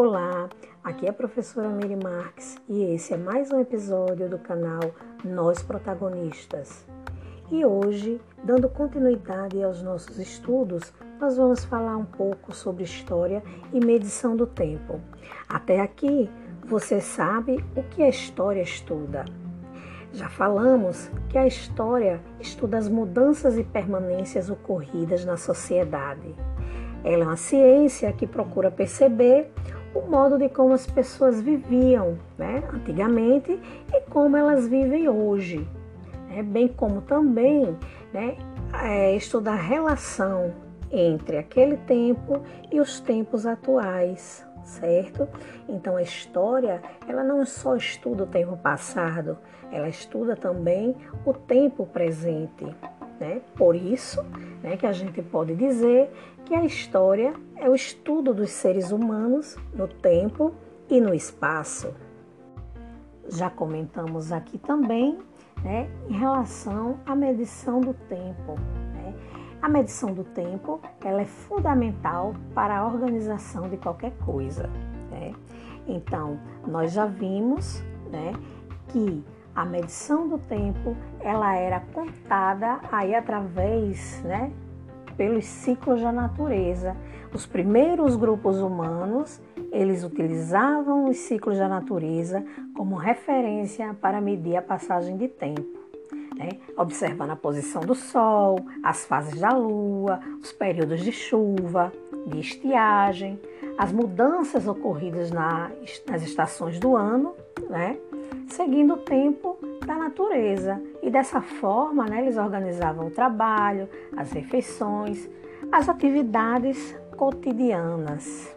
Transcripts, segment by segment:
Olá, aqui é a professora Miri Marques e esse é mais um episódio do canal Nós Protagonistas. E hoje, dando continuidade aos nossos estudos, nós vamos falar um pouco sobre história e medição do tempo. Até aqui, você sabe o que a história estuda. Já falamos que a história estuda as mudanças e permanências ocorridas na sociedade. Ela é uma ciência que procura perceber o modo de como as pessoas viviam né, antigamente e como elas vivem hoje, né, bem como também né, é, estudar a relação entre aquele tempo e os tempos atuais, certo? Então a história, ela não só estuda o tempo passado, ela estuda também o tempo presente. Né? Por isso né, que a gente pode dizer que a história é o estudo dos seres humanos no tempo e no espaço. Já comentamos aqui também né, em relação à medição do tempo. Né? A medição do tempo ela é fundamental para a organização de qualquer coisa. Né? Então, nós já vimos né, que a medição do tempo ela era contada aí através, né, pelos ciclos da natureza. Os primeiros grupos humanos, eles utilizavam os ciclos da natureza como referência para medir a passagem de tempo. Né? observando a posição do Sol, as fases da Lua, os períodos de chuva, de estiagem, as mudanças ocorridas na, nas estações do ano, né? Seguindo o tempo da natureza. E dessa forma, né, eles organizavam o trabalho, as refeições, as atividades cotidianas.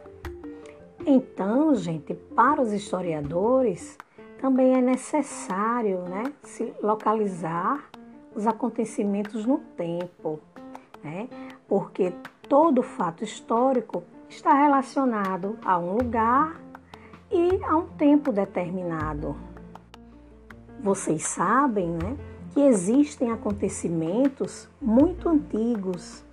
Então, gente, para os historiadores, também é necessário né, se localizar os acontecimentos no tempo, né? porque todo fato histórico está relacionado a um lugar e a um tempo determinado. Vocês sabem né, que existem acontecimentos muito antigos.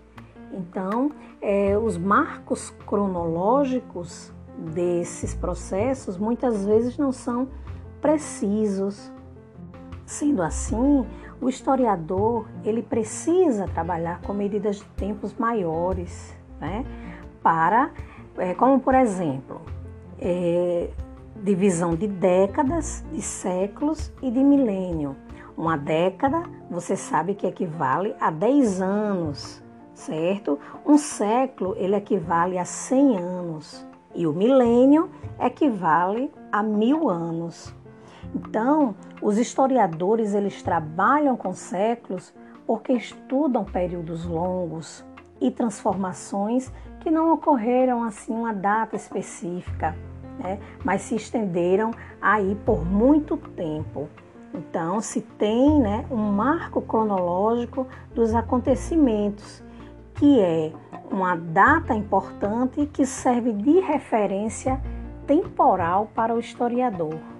Então, é, os marcos cronológicos desses processos muitas vezes não são precisos. Sendo assim, o historiador ele precisa trabalhar com medidas de tempos maiores, né? Para, é, como por exemplo, é, divisão de décadas, de séculos e de milênio. Uma década, você sabe que equivale a 10 anos, certo? Um século, ele equivale a 100 anos. E o milênio equivale a mil anos. Então, os historiadores, eles trabalham com séculos porque estudam períodos longos e transformações que não ocorreram assim uma data específica né? mas se estenderam aí por muito tempo. Então, se tem né, um marco cronológico dos acontecimentos, que é uma data importante que serve de referência temporal para o historiador.